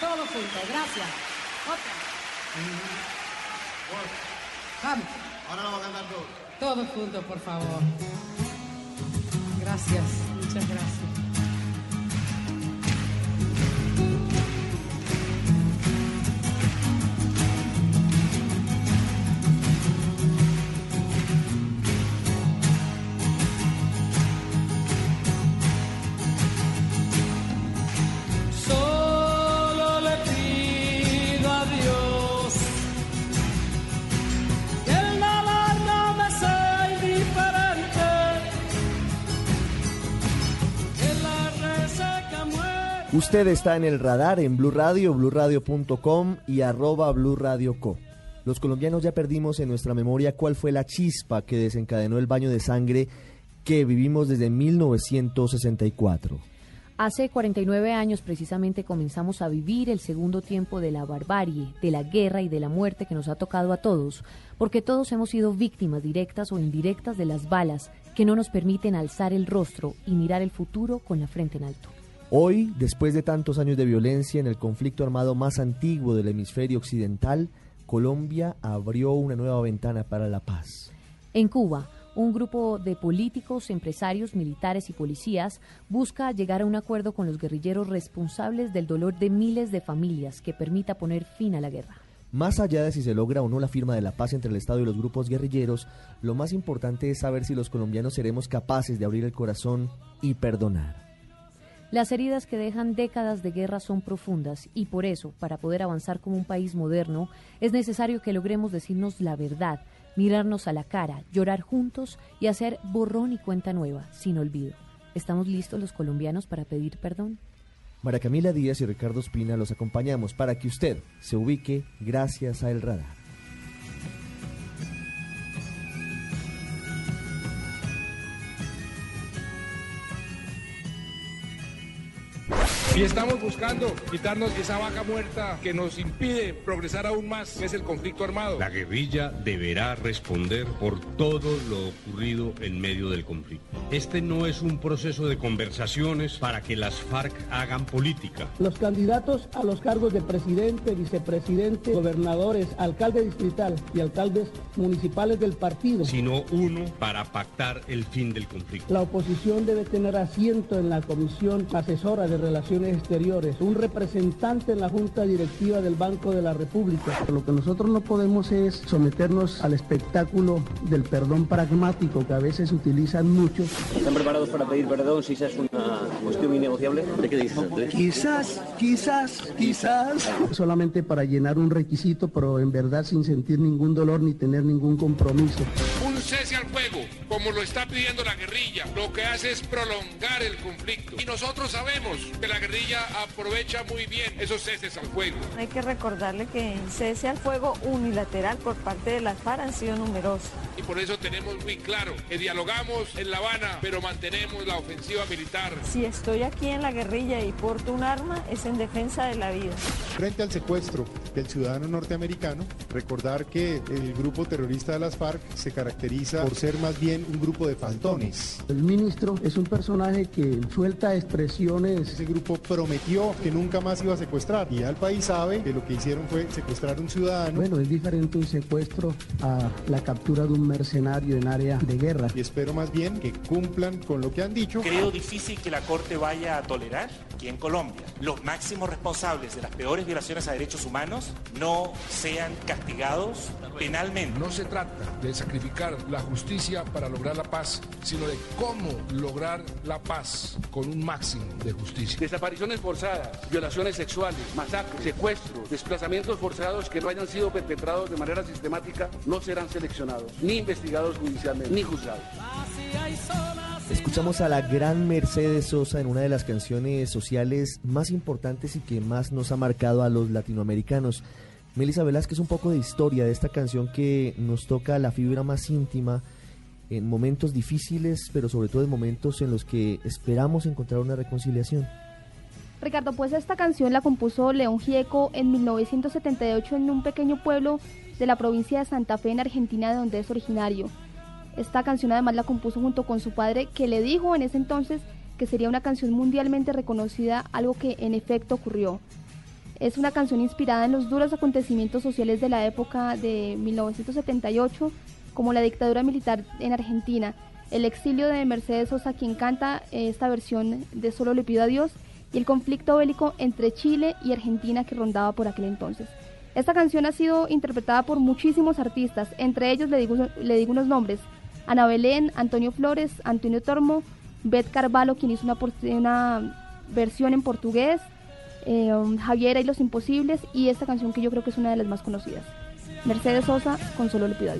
todo junto. Gracias. Otra. Vamos. Ahora lo va a cantar todo. Todos juntos, por favor. Gracias. Muchas gracias. Usted está en el radar en Blue Radio, bluradio.com y arroba Blue Radio Co. Los colombianos ya perdimos en nuestra memoria cuál fue la chispa que desencadenó el baño de sangre que vivimos desde 1964. Hace 49 años precisamente comenzamos a vivir el segundo tiempo de la barbarie, de la guerra y de la muerte que nos ha tocado a todos, porque todos hemos sido víctimas directas o indirectas de las balas que no nos permiten alzar el rostro y mirar el futuro con la frente en alto. Hoy, después de tantos años de violencia en el conflicto armado más antiguo del hemisferio occidental, Colombia abrió una nueva ventana para la paz. En Cuba, un grupo de políticos, empresarios, militares y policías busca llegar a un acuerdo con los guerrilleros responsables del dolor de miles de familias que permita poner fin a la guerra. Más allá de si se logra o no la firma de la paz entre el Estado y los grupos guerrilleros, lo más importante es saber si los colombianos seremos capaces de abrir el corazón y perdonar. Las heridas que dejan décadas de guerra son profundas y por eso, para poder avanzar como un país moderno, es necesario que logremos decirnos la verdad, mirarnos a la cara, llorar juntos y hacer borrón y cuenta nueva, sin olvido. ¿Estamos listos los colombianos para pedir perdón? María Camila Díaz y Ricardo Espina los acompañamos para que usted se ubique gracias a El Radar. Y estamos buscando quitarnos esa vaca muerta que nos impide progresar aún más, que es el conflicto armado. La guerrilla deberá responder por todo lo ocurrido en medio del conflicto. Este no es un proceso de conversaciones para que las FARC hagan política. Los candidatos a los cargos de presidente, vicepresidente, gobernadores, alcalde distrital y alcaldes municipales del partido. Sino uno para pactar el fin del conflicto. La oposición debe tener asiento en la Comisión Asesora de Relaciones Exteriores, un representante en la Junta Directiva del Banco de la República. Lo que nosotros no podemos es someternos al espectáculo del perdón pragmático que a veces utilizan muchos. ¿Están preparados para pedir perdón si esa es una cuestión innegociable? ¿De qué dices? Quizás, quizás, quizás. Solamente para llenar un requisito, pero en verdad sin sentir ningún dolor ni tener ningún compromiso. Cese al fuego, como lo está pidiendo la guerrilla, lo que hace es prolongar el conflicto. Y nosotros sabemos que la guerrilla aprovecha muy bien esos ceses al fuego. Hay que recordarle que el cese al fuego unilateral por parte de las FARC han sido numerosos. Y por eso tenemos muy claro que dialogamos en La Habana, pero mantenemos la ofensiva militar. Si estoy aquí en la guerrilla y porto un arma, es en defensa de la vida. Frente al secuestro del ciudadano norteamericano, recordar que el grupo terrorista de las FARC se caracteriza por ser más bien un grupo de fantones. El ministro es un personaje que suelta expresiones. Ese grupo prometió que nunca más iba a secuestrar y ya el país sabe que lo que hicieron fue secuestrar a un ciudadano. Bueno, es diferente un secuestro a la captura de un mercenario en área de guerra. Y espero más bien que cumplan con lo que han dicho. Creo difícil que la Corte vaya a tolerar que en Colombia los máximos responsables de las peores violaciones a derechos humanos no sean castigados penalmente. No se trata de sacrificar la justicia para lograr la paz, sino de cómo lograr la paz con un máximo de justicia. Desapariciones forzadas, violaciones sexuales, masacres, secuestros, desplazamientos forzados que no hayan sido perpetrados de manera sistemática no serán seleccionados, ni investigados judicialmente, ni juzgados. Escuchamos a la gran Mercedes Sosa en una de las canciones sociales más importantes y que más nos ha marcado a los latinoamericanos. Melissa Velázquez, un poco de historia de esta canción que nos toca la fibra más íntima en momentos difíciles, pero sobre todo en momentos en los que esperamos encontrar una reconciliación. Ricardo, pues esta canción la compuso León Gieco en 1978 en un pequeño pueblo de la provincia de Santa Fe en Argentina, de donde es originario. Esta canción además la compuso junto con su padre, que le dijo en ese entonces que sería una canción mundialmente reconocida, algo que en efecto ocurrió. Es una canción inspirada en los duros acontecimientos sociales de la época de 1978, como la dictadura militar en Argentina, el exilio de Mercedes Sosa, quien canta esta versión de Solo le pido a Dios, y el conflicto bélico entre Chile y Argentina que rondaba por aquel entonces. Esta canción ha sido interpretada por muchísimos artistas, entre ellos le digo, le unos nombres, Ana Belén, Antonio Flores, Antonio Tormo, Beth Carvalho, quien hizo una versión en portugués, eh, Javiera y los Imposibles, y esta canción que yo creo que es una de las más conocidas, Mercedes Sosa con Solo le pido.